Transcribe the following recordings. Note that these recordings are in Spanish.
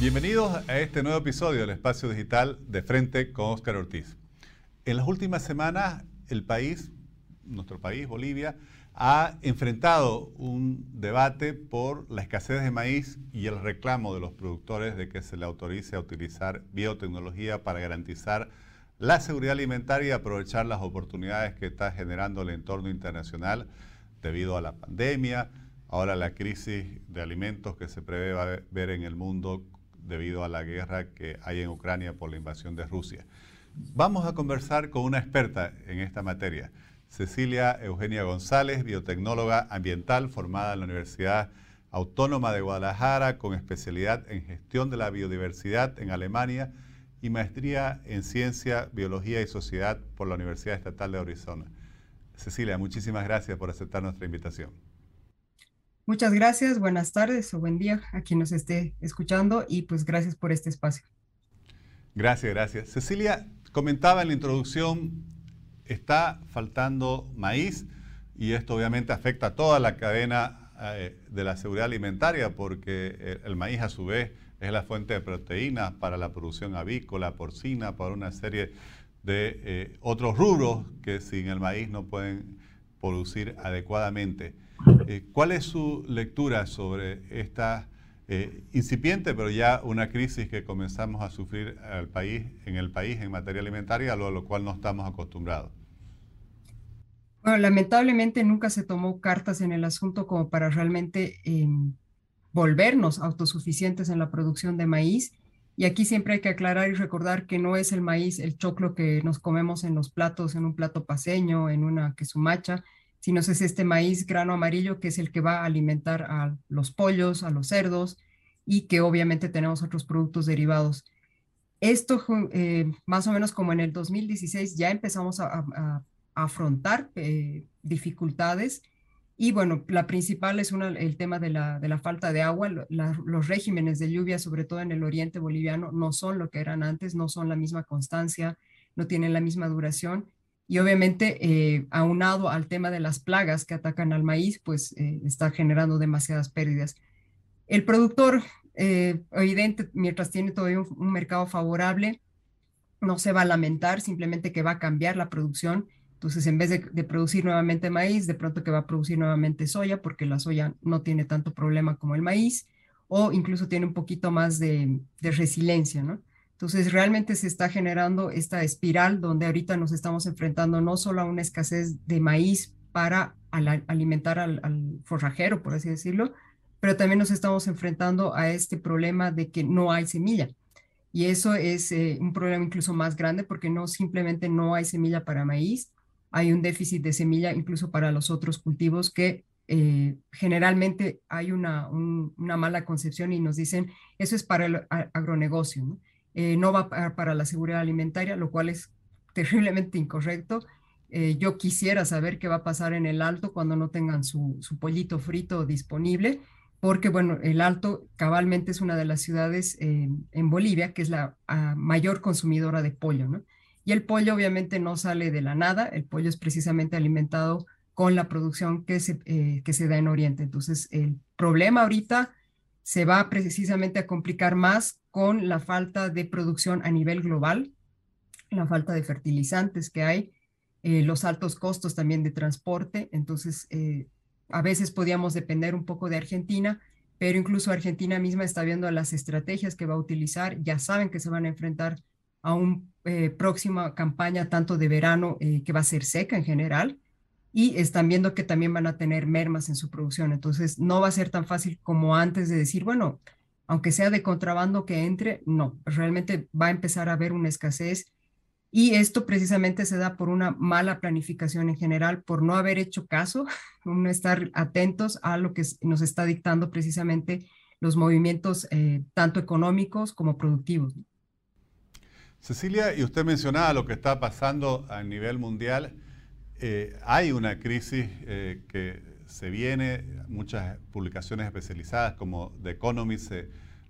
Bienvenidos a este nuevo episodio del Espacio Digital de Frente con Óscar Ortiz. En las últimas semanas, el país, nuestro país, Bolivia, ha enfrentado un debate por la escasez de maíz y el reclamo de los productores de que se le autorice a utilizar biotecnología para garantizar la seguridad alimentaria y aprovechar las oportunidades que está generando el entorno internacional debido a la pandemia, ahora la crisis de alimentos que se prevé ver en el mundo debido a la guerra que hay en Ucrania por la invasión de Rusia. Vamos a conversar con una experta en esta materia, Cecilia Eugenia González, biotecnóloga ambiental formada en la Universidad Autónoma de Guadalajara con especialidad en gestión de la biodiversidad en Alemania y maestría en ciencia, biología y sociedad por la Universidad Estatal de Arizona. Cecilia, muchísimas gracias por aceptar nuestra invitación. Muchas gracias, buenas tardes o buen día a quien nos esté escuchando y pues gracias por este espacio. Gracias, gracias. Cecilia comentaba en la introducción, está faltando maíz y esto obviamente afecta a toda la cadena eh, de la seguridad alimentaria porque el, maíz a su vez es la fuente de proteínas para la producción avícola, porcina, para una serie de eh, otros rubros que sin el maíz no pueden producir adecuadamente. Eh, ¿Cuál es su lectura sobre esta eh, incipiente, pero ya una crisis que comenzamos a sufrir al país, en el país en materia alimentaria, a lo, cual no estamos acostumbrados? Bueno, lamentablemente nunca se tomó cartas en el asunto como para realmente em, volvernos autosuficientes en la producción de maíz. Y aquí siempre hay que aclarar y recordar que no es el maíz, el choclo que nos comemos en los platos, en un plato paseño, en una quesumacha, sino es este maíz grano amarillo que es el que va a alimentar a los pollos, a los cerdos y que obviamente tenemos otros productos derivados. Esto eh, más o menos como en el 2016 ya empezamos a, afrontar eh, dificultades y bueno, la principal es una, el tema de la, de la falta de agua. los regímenes de lluvia, sobre todo en el oriente boliviano, no son lo que eran antes, no son la misma constancia, no tienen la misma duración y obviamente eh, aunado al tema de las plagas que atacan al maíz, pues eh, está generando demasiadas pérdidas. El productor, eh, evidente, mientras tiene todavía un, mercado favorable, no se va a lamentar, simplemente que va a cambiar la producción. Entonces, en vez de, producir nuevamente maíz, de pronto que va a producir nuevamente soya, porque la soya no tiene tanto problema como el maíz, o incluso tiene un poquito más de, de resiliencia, ¿no? Entonces, realmente se está generando esta espiral donde ahorita nos estamos enfrentando no solo a una escasez de maíz para alimentar al, forrajero, por así decirlo, pero también nos estamos enfrentando a este problema de que no hay semilla. Y eso es eh, un problema incluso más grande porque no simplemente no hay semilla para maíz, hay un déficit de semilla incluso para los otros cultivos que eh, generalmente hay una, mala concepción y nos dicen, eso es para el agronegocio. Eh, no va para la seguridad alimentaria, lo cual es terriblemente incorrecto. Eh, yo quisiera saber qué va a pasar en el Alto cuando no tengan su, pollito frito disponible, porque bueno, el Alto cabalmente es una de las ciudades en Bolivia que es la mayor consumidora de pollo, ¿no? Y el pollo obviamente no sale de la nada, el pollo es precisamente alimentado con la producción que se, eh, que se da en Oriente. Entonces, el problema ahorita se va precisamente a complicar más con la falta de producción a nivel global, la falta de fertilizantes que hay, eh, los altos costos también de transporte. Entonces, eh, a veces podíamos depender un poco de Argentina, pero incluso Argentina misma está viendo las estrategias que va a utilizar, ya saben que se van a enfrentar a una eh, próxima campaña tanto de verano que va a ser seca en general, y están viendo que también van a tener mermas en su producción. Entonces, no va a ser tan fácil como antes de decir, bueno, aunque sea de contrabando que entre, no, realmente va a empezar a haber una escasez. Y esto precisamente se da por una mala planificación en general, por no haber hecho caso, no estar atentos a lo que nos está dictando precisamente los movimientos eh, tanto económicos como productivos. Cecilia, y usted mencionaba lo que está pasando a nivel mundial. Eh, hay una crisis eh, que se viene, muchas publicaciones especializadas como The Economist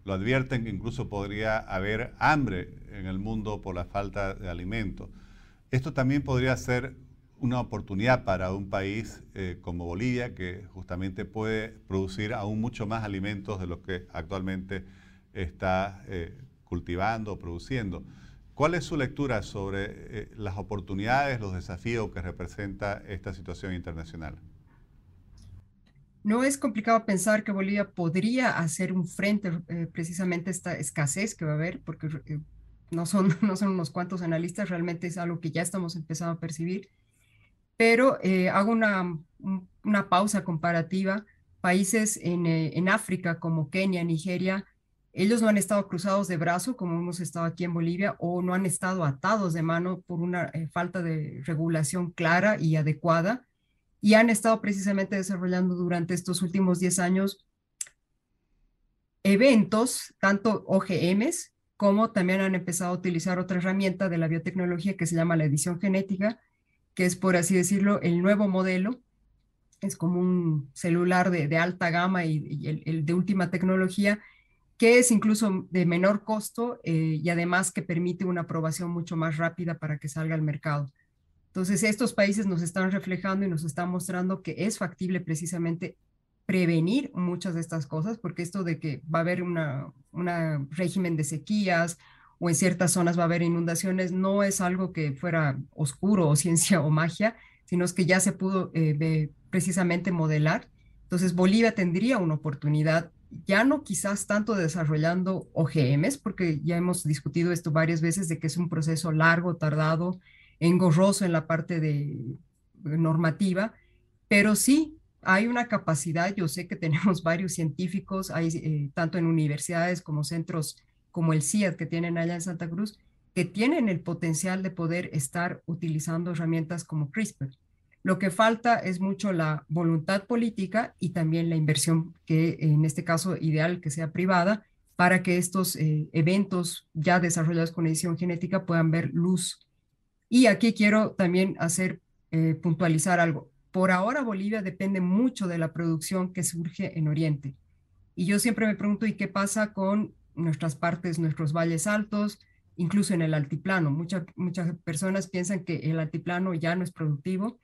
lo advierten que incluso podría haber hambre en el mundo por la falta de alimentos. Esto también podría ser una oportunidad para un país eh, como Bolivia, que justamente puede producir aún mucho más alimentos de los que actualmente está eh, cultivando, produciendo. ¿Cuál es su lectura sobre eh, las oportunidades, los desafíos que representa esta situación internacional? No es complicado pensar que Bolivia podría hacer un frente eh, precisamente a esta escasez que va a haber, porque eh, no, son, no son unos cuantos analistas, realmente es algo que ya estamos empezando a percibir. Pero hago una, una pausa comparativa. Países en, en África como Kenia, Nigeria, ellos no han estado cruzados de brazo como hemos estado aquí en Bolivia o no han estado atados de mano por una eh, falta de regulación clara y adecuada y han estado precisamente desarrollando durante estos últimos 10 años eventos, tanto OGMs como también han empezado a utilizar otra herramienta de la biotecnología que se llama la edición genética, que es, por así decirlo, el nuevo modelo. Es como un celular de, alta gama y, el de última tecnología que es incluso de menor costo eh, y además que permite una aprobación mucho más rápida para que salga al mercado. Entonces, estos países nos están reflejando y nos están mostrando que es factible precisamente prevenir muchas de estas cosas, porque esto de que va a haber un régimen de sequías o en ciertas zonas va a haber inundaciones, no es algo que fuera oscuro o ciencia o magia, sino que ya se pudo eh, precisamente modelar. Entonces, Bolivia tendría una oportunidad ya no quizás tanto desarrollando OGMs, porque ya hemos discutido esto varias veces de que es un proceso largo, tardado, engorroso en la parte de normativa, pero sí hay una capacidad, yo sé que tenemos varios científicos, hay eh, tanto en universidades como centros como el CIAD que tienen allá en Santa Cruz, que tienen el potencial de poder estar utilizando herramientas como CRISPR. Lo que falta es mucho la voluntad política y también la inversión, que en este caso ideal que sea privada, para que estos eh, eventos ya desarrollados con edición genética puedan ver luz. Y aquí quiero también hacer, eh, puntualizar algo. Por ahora Bolivia depende mucho de la producción que surge en Oriente. Y yo siempre me pregunto, ¿y qué pasa con nuestras partes, nuestros valles altos, incluso en el altiplano? muchas muchas personas piensan que el altiplano ya no es productivo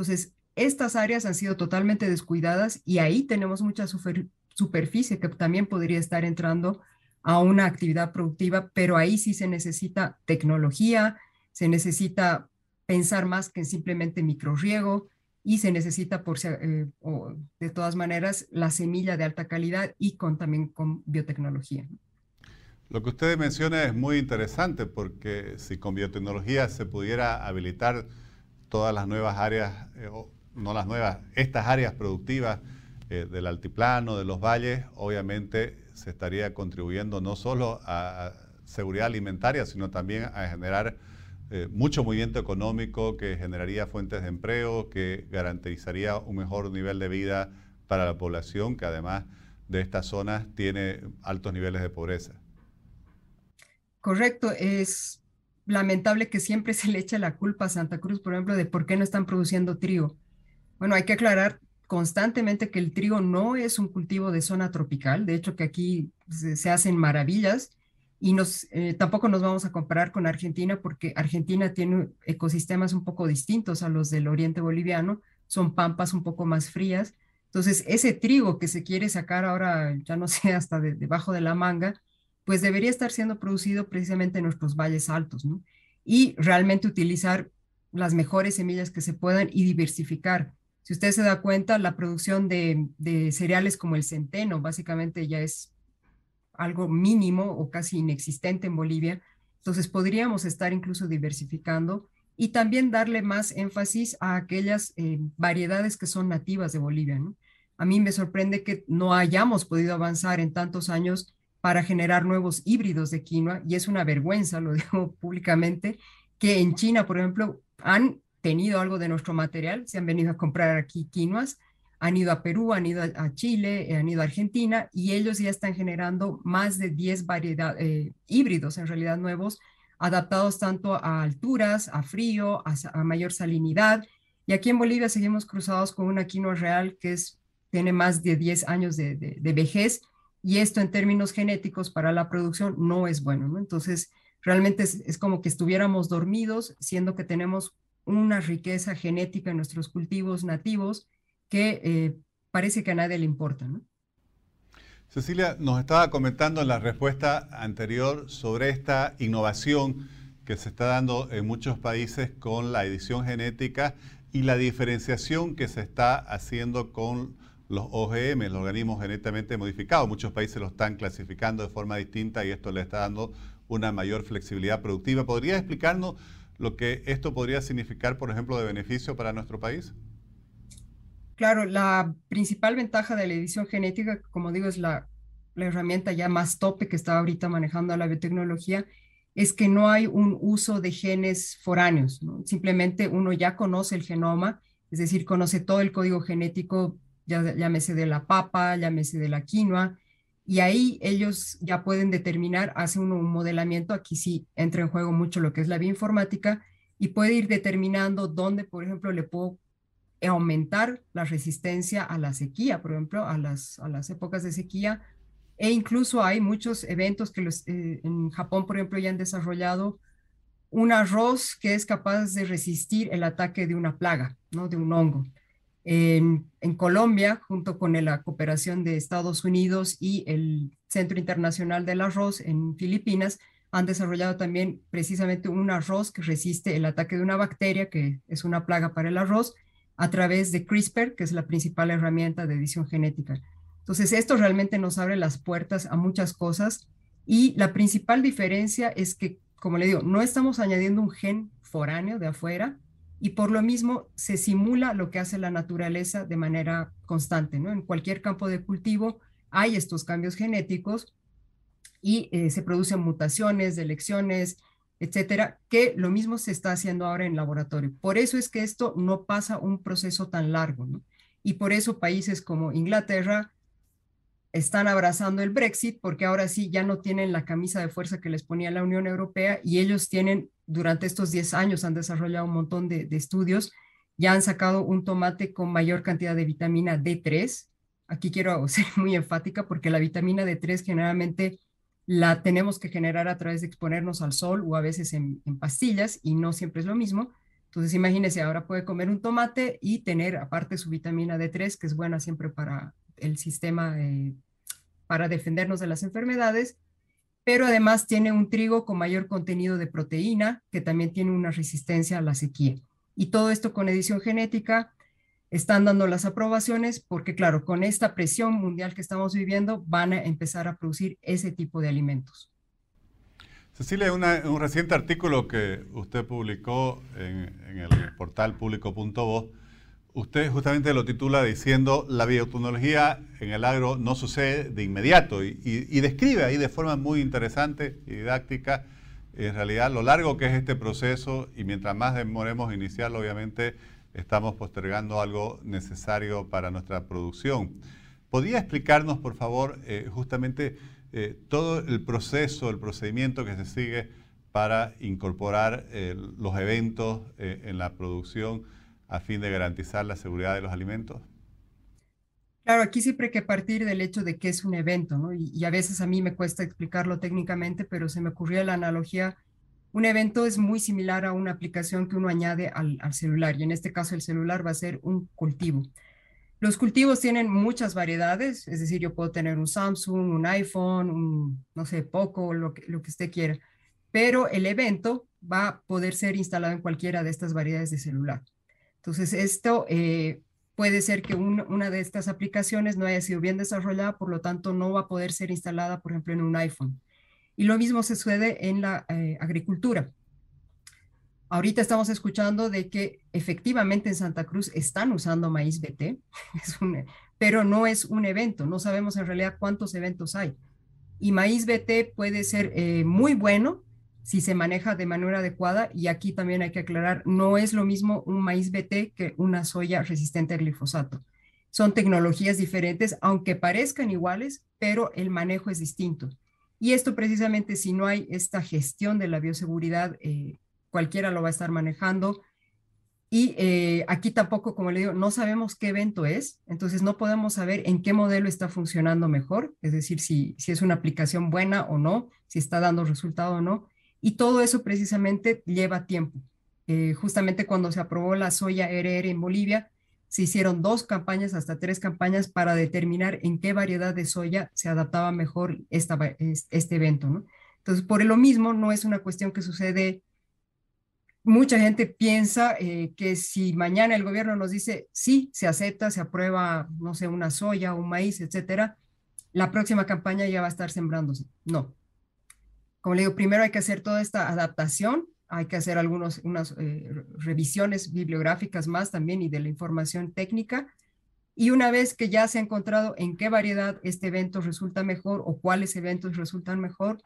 entonces, estas áreas han sido totalmente descuidadas y ahí tenemos mucha superficie que también podría estar entrando a una actividad productiva, pero ahí sí se necesita tecnología, se necesita pensar más que en simplemente microriego y se necesita, por, eh, de todas maneras, la semilla de alta calidad y con, también con biotecnología. Lo que usted menciona es muy interesante porque si con biotecnología se pudiera habilitar todas las nuevas áreas, eh, no las nuevas, estas áreas productivas eh, del altiplano, de los valles, obviamente se estaría contribuyendo no solo a seguridad alimentaria, sino también a generar eh, mucho movimiento económico que generaría fuentes de empleo, que garantizaría un mejor nivel de vida para la población, que además de estas zonas tiene altos niveles de pobreza. Correcto, es lamentable que siempre se le eche la culpa a Santa Cruz, por ejemplo, de por qué no están produciendo trigo. Bueno, hay que aclarar constantemente que el trigo no es un cultivo de zona tropical, de hecho que aquí se, hacen maravillas y nos, eh, tampoco nos vamos a comparar con Argentina porque Argentina tiene ecosistemas un poco distintos a los del oriente boliviano, son pampas un poco más frías. Entonces, ese trigo que se quiere sacar ahora, ya no sé, hasta debajo de la manga, pues debería estar siendo producido precisamente en nuestros valles altos, ¿no? Y realmente utilizar las mejores semillas que se puedan y diversificar. Si usted se da cuenta, la producción de, cereales como el centeno básicamente ya es algo mínimo o casi inexistente en Bolivia. Entonces podríamos estar incluso diversificando y también darle más énfasis a aquellas eh, variedades que son nativas de Bolivia. A mí me sorprende que no hayamos podido avanzar en tantos años para generar nuevos híbridos de quinoa y es una vergüenza, lo digo públicamente, que en China, por ejemplo, han tenido algo de nuestro material, se han venido a comprar aquí quinoas, han ido a Perú, han ido a Chile, han ido a Argentina y ellos ya están generando más de 10 variedades, eh, híbridos en realidad nuevos, adaptados tanto a alturas, a frío, a, mayor salinidad. Y aquí en Bolivia seguimos cruzados con una quinoa real que es, tiene más de 10 años de, de vejez y esto en términos genéticos para la producción no es bueno, ¿no? Entonces, realmente es, como que estuviéramos dormidos, siendo que tenemos una riqueza genética en nuestros cultivos nativos que eh, parece que a nadie le importa, ¿no? Cecilia, nos estaba comentando en la respuesta anterior sobre esta innovación que se está dando en muchos países con la edición genética y la diferenciación que se está haciendo con los OGM, los organismos genéticamente modificados. Muchos países lo están clasificando de forma distinta y esto le está dando una mayor flexibilidad productiva. ¿Podría explicarnos lo que esto podría significar, por ejemplo, de beneficio para nuestro país? Claro, la principal ventaja de la edición genética, como digo, es la, herramienta ya más tope que está ahorita manejando la biotecnología, es que no hay un uso de genes foráneos. Simplemente uno ya conoce el genoma, es decir, conoce todo el código genético, ya, llámese de la papa, llámese de la quinoa, y ahí ellos ya pueden determinar, hace un modelamiento, aquí sí entra en juego mucho lo que es la bioinformática, y puede ir determinando dónde, por ejemplo, le puedo aumentar la resistencia a la sequía, por ejemplo, a las, a las épocas de sequía. E incluso hay muchos eventos que eh, en Japón, por ejemplo, ya han desarrollado un arroz que es capaz de resistir el ataque de una plaga, ¿no? de un hongo. En, Colombia, junto con la cooperación de Estados Unidos y el Centro Internacional del Arroz en Filipinas, han desarrollado también precisamente un arroz que resiste el ataque de una bacteria, que es una plaga para el arroz, a través de CRISPR, que es la principal herramienta de edición genética. Entonces, esto realmente nos abre las puertas a muchas cosas y la principal diferencia es que, como le digo, no estamos añadiendo un gen foráneo de afuera y por lo mismo se simula lo que hace la naturaleza de manera constante, ¿no? En cualquier campo de cultivo hay estos cambios genéticos y eh, se producen mutaciones, elecciones, etcétera, que lo mismo se está haciendo ahora en laboratorio. Por eso es que esto no pasa un proceso tan largo. Y por eso países como Inglaterra están abrazando el Brexit porque ahora sí ya no tienen la camisa de fuerza que les ponía la Unión Europea y ellos tienen, durante estos 10 años han desarrollado un montón de, de estudios, ya han sacado un tomate con mayor cantidad de vitamina D3. Aquí quiero ser muy enfática porque la vitamina D3 generalmente la tenemos que generar a través de exponernos al sol o a veces en, pastillas y no siempre es lo mismo. Entonces imagínese, ahora puede comer un tomate y tener aparte su vitamina D3, que es buena siempre para el sistema, eh, para defendernos de las enfermedades, pero además tiene un trigo con mayor contenido de proteína, que también tiene una resistencia a la sequía. Y todo esto con edición genética están dando las aprobaciones porque, claro, con esta presión mundial que estamos viviendo, van a empezar a producir ese tipo de alimentos. Cecilia, un reciente artículo que usted publicó en, el portal público.voz, usted justamente lo titula diciendo la biotecnología en el agro no sucede de inmediato y, y describe ahí de forma muy interesante y didáctica en realidad lo largo que es este proceso y mientras más demoremos iniciarlo, obviamente estamos postergando algo necesario para nuestra producción. ¿Podría explicarnos, por favor, eh, justamente eh, todo el proceso, el procedimiento que se sigue para incorporar eh, los eventos en la producción a fin de garantizar la seguridad de los alimentos? Claro, aquí siempre hay que partir del hecho de que es un evento, ¿no? Y, y, a veces a mí me cuesta explicarlo técnicamente, pero se me ocurrió la analogía un evento es muy similar a una aplicación que uno añade al, celular y en este caso el celular va a ser un cultivo. Los cultivos tienen muchas variedades, es decir, yo puedo tener un Samsung, un iPhone, no sé, Poco, lo que, lo que usted quiera, pero el evento va a poder ser instalado en cualquiera de estas variedades de celular. Entonces, esto eh, puede ser que una de estas aplicaciones no haya sido bien desarrollada, por lo tanto, no va a poder ser instalada, por ejemplo, en un iPhone. Y lo mismo se sucede en la eh, agricultura. Ahorita estamos escuchando de que efectivamente en Santa Cruz están usando maíz BT, pero no es un evento, no sabemos en realidad cuántos eventos hay. Y maíz BT puede ser eh, muy bueno si se maneja de manera adecuada y aquí también hay que aclarar, no es lo mismo un maíz BT que una soya resistente al glifosato. Son tecnologías diferentes, aunque parezcan iguales, pero el manejo es distinto. Y esto precisamente si no hay esta gestión de la bioseguridad, eh, cualquiera lo va a estar manejando. Y eh, aquí tampoco, como le digo, no sabemos qué evento es, entonces no podemos saber en qué modelo está funcionando mejor, es decir, si, si es una aplicación buena o no, si está dando resultado o no. Y todo eso precisamente lleva tiempo. Eh, justamente cuando se aprobó la soya RR en Bolivia, se hicieron dos campañas, hasta tres campañas, para determinar en qué variedad de soya se adaptaba mejor este evento. Entonces, por lo mismo, no es una cuestión que sucede. Mucha gente piensa eh, que si mañana el gobierno nos dice sí, se acepta, se aprueba, no sé, una soya, un maíz, etcétera, la próxima campaña ya va a estar sembrándose. No. Como le digo, primero hay que hacer toda esta adaptación hay que hacer algunas unas eh, revisiones bibliográficas más también y de la información técnica. Y una vez que ya se ha encontrado en qué variedad este evento resulta mejor o cuáles eventos resultan mejor,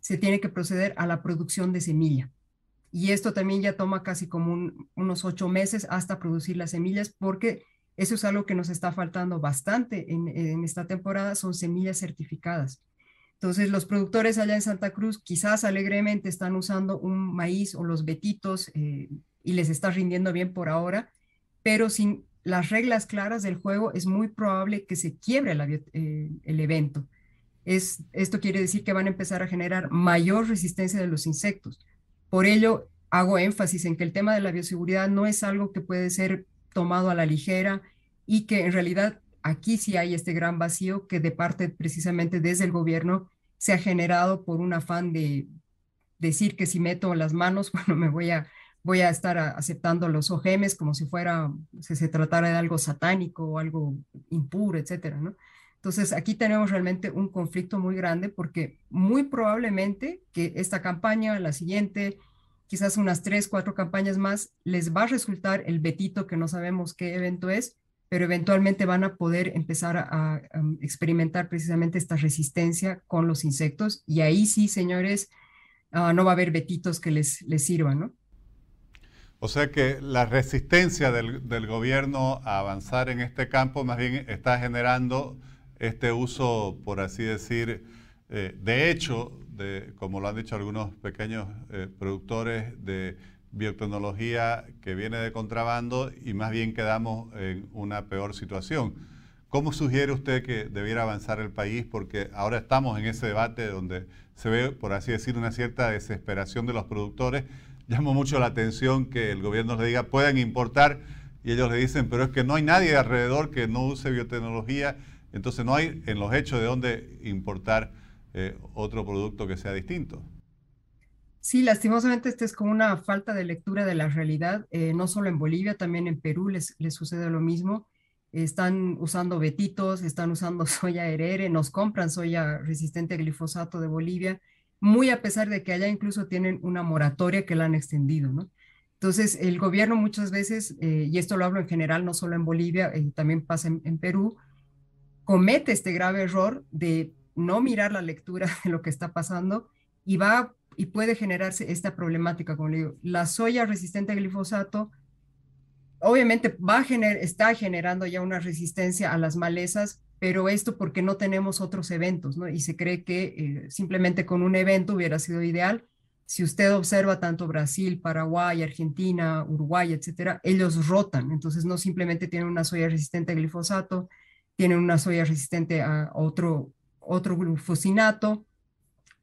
se tiene que proceder a la producción de semilla. Y esto también ya toma casi como unos ocho meses hasta producir las semillas, porque eso es algo que nos está faltando bastante en, en esta temporada, son semillas certificadas. Entonces, los productores allá en Santa Cruz quizás alegremente están usando un maíz o los betitos eh, y les está rindiendo bien por ahora, pero sin las reglas claras del juego es muy probable que se quiebre eh, el evento. Es, esto quiere decir que van a empezar a generar mayor resistencia de los insectos. Por ello, hago énfasis en que el tema de la bioseguridad no es algo que puede ser tomado a la ligera y que en realidad aquí sí hay este gran vacío que de parte precisamente desde el gobierno se ha generado por un afán de decir que si meto las manos, bueno, me voy a, voy a estar aceptando los OGMs como si fuera, si se tratara de algo satánico o algo impuro, etcétera, ¿no? Entonces, aquí tenemos realmente un conflicto muy grande porque muy probablemente que esta campaña, la siguiente, quizás unas tres, cuatro campañas más, les va a resultar el betito que no sabemos qué evento es, pero eventualmente van a poder empezar a, experimentar precisamente esta resistencia con los insectos y ahí sí, señores, ah, no va a haber betitos que les, les sirvan, ¿no? O sea que la resistencia del, gobierno a avanzar en este campo más bien está generando este uso, por así decir, eh, de hecho, de, como lo han dicho algunos pequeños eh, productores, de biotecnología que viene de contrabando y más bien quedamos en una peor situación. ¿Cómo sugiere usted que debiera avanzar el país? Porque ahora estamos en ese debate donde se ve, por así decir, una cierta desesperación de los productores. Llama mucho la atención que el gobierno le diga pueden importar y ellos le dicen, pero es que no hay nadie alrededor que no use biotecnología, entonces no hay en los hechos de dónde importar eh, otro producto que sea distinto. Sí, lastimosamente este es como una falta de lectura de la realidad, eh, no solo en Bolivia, también en Perú les, les sucede lo mismo. Están usando betitos, están usando soya herere, nos compran soya resistente a glifosato de Bolivia, muy a pesar de que allá incluso tienen una moratoria que la han extendido, ¿no? Entonces, el gobierno muchas veces, eh, y esto lo hablo en general, no solo en Bolivia, eh, también pasa en, en Perú, comete este grave error de no mirar la lectura de lo que está pasando y va y puede generarse esta problemática, como le digo. La soya resistente a glifosato obviamente va a gener, está generando ya una resistencia a las malezas, pero esto porque no tenemos otros eventos, ¿no? Y se cree que eh, simplemente con un evento hubiera sido ideal. Si usted observa tanto Brasil, Paraguay, Argentina, Uruguay, etcétera, ellos rotan. Entonces no simplemente tienen una soya resistente a glifosato, tienen una soya resistente a otro, otro glufosinato,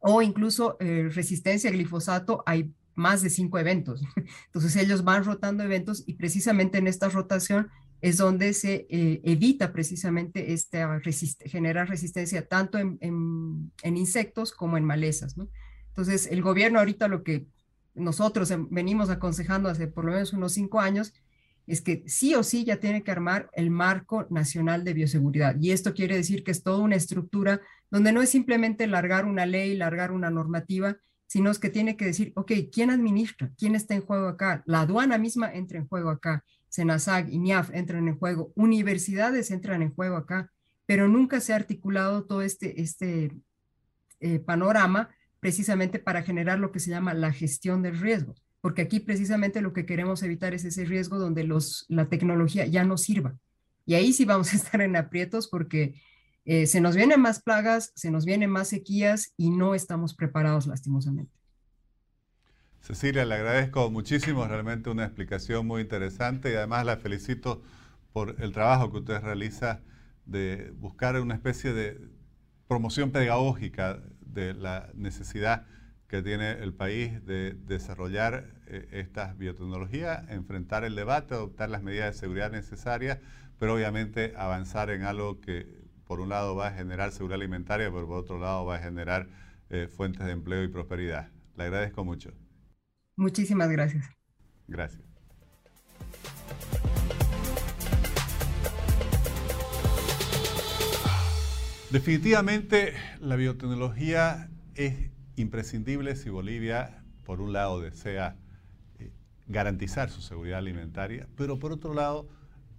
o incluso eh, resistencia a glifosato, hay más de cinco eventos. Entonces ellos van rotando eventos y precisamente en esta rotación es donde se eh, evita precisamente esta generar resistencia tanto en, insectos como en malezas. Entonces el gobierno ahorita lo que nosotros venimos aconsejando hace por lo menos unos cinco años es que sí o sí ya tiene que armar el marco nacional de bioseguridad. Y esto quiere decir que es toda una estructura donde no es simplemente largar una ley, largar una normativa, sino es que tiene que decir, ok, ¿quién administra? ¿Quién está en juego acá? La aduana misma entra en juego acá, Senasag, INIAF entran en juego, universidades entran en juego acá, pero nunca se ha articulado todo este, este eh, panorama precisamente para generar lo que se llama la gestión del riesgo porque aquí precisamente lo que queremos evitar es ese riesgo donde los, la tecnología ya no sirva. Y ahí sí vamos a estar en aprietos porque eh, se nos vienen más plagas, se nos vienen más sequías y no estamos preparados lastimosamente. Cecilia, le agradezco muchísimo, realmente una explicación muy interesante y además la felicito por el trabajo que usted realiza de buscar una especie de promoción pedagógica de la necesidad que tiene el país de desarrollar eh, estas biotecnologías, enfrentar el debate, adoptar las medidas de seguridad necesarias, pero obviamente avanzar en algo que por un lado va a generar seguridad alimentaria, pero por otro lado va a generar eh, fuentes de empleo y prosperidad. Le agradezco mucho. Muchísimas gracias. Gracias. Definitivamente la biotecnología es imprescindible si Bolivia, por un lado, desea eh, garantizar su seguridad alimentaria, pero por otro lado,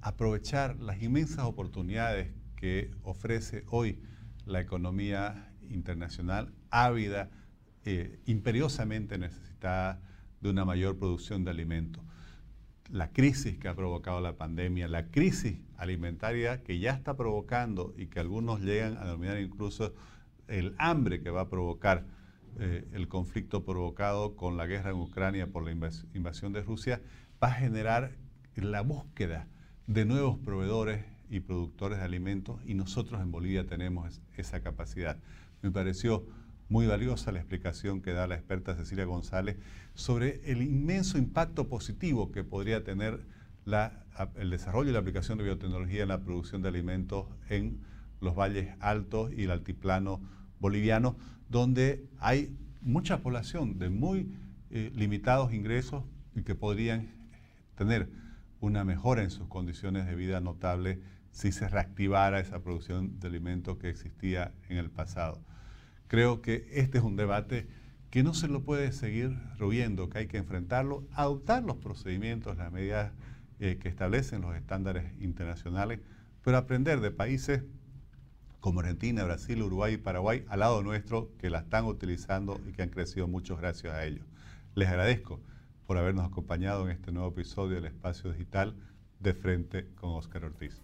aprovechar las inmensas oportunidades que ofrece hoy la economía internacional, ávida, eh, imperiosamente necesitada de una mayor producción de alimentos. La crisis que ha provocado la pandemia, la crisis alimentaria que ya está provocando y que algunos llegan a denominar incluso el hambre que va a provocar eh, el conflicto provocado con la guerra en Ucrania por la invasión de Rusia, va a generar la búsqueda de nuevos proveedores y productores de alimentos y nosotros en Bolivia tenemos esa capacidad. Me pareció muy valiosa la explicación que da la experta Cecilia González sobre el inmenso impacto positivo que podría tener el desarrollo y la aplicación de biotecnología en la producción de alimentos en los valles altos y el altiplano boliviano, donde hay mucha población de muy eh, limitados ingresos y que podrían tener una mejora en sus condiciones de vida notable si se reactivara esa producción de alimentos que existía en el pasado. Creo que este es un debate que no se lo puede seguir royendo, que hay que enfrentarlo, adoptar los procedimientos, las medidas eh, que establecen los estándares internacionales, pero aprender de países como Argentina, Brasil, Uruguay y Paraguay al lado nuestro que la están utilizando y que han crecido mucho gracias a ellos. Les agradezco por habernos acompañado en este nuevo episodio del Espacio Digital de Frente con Oscar Ortiz.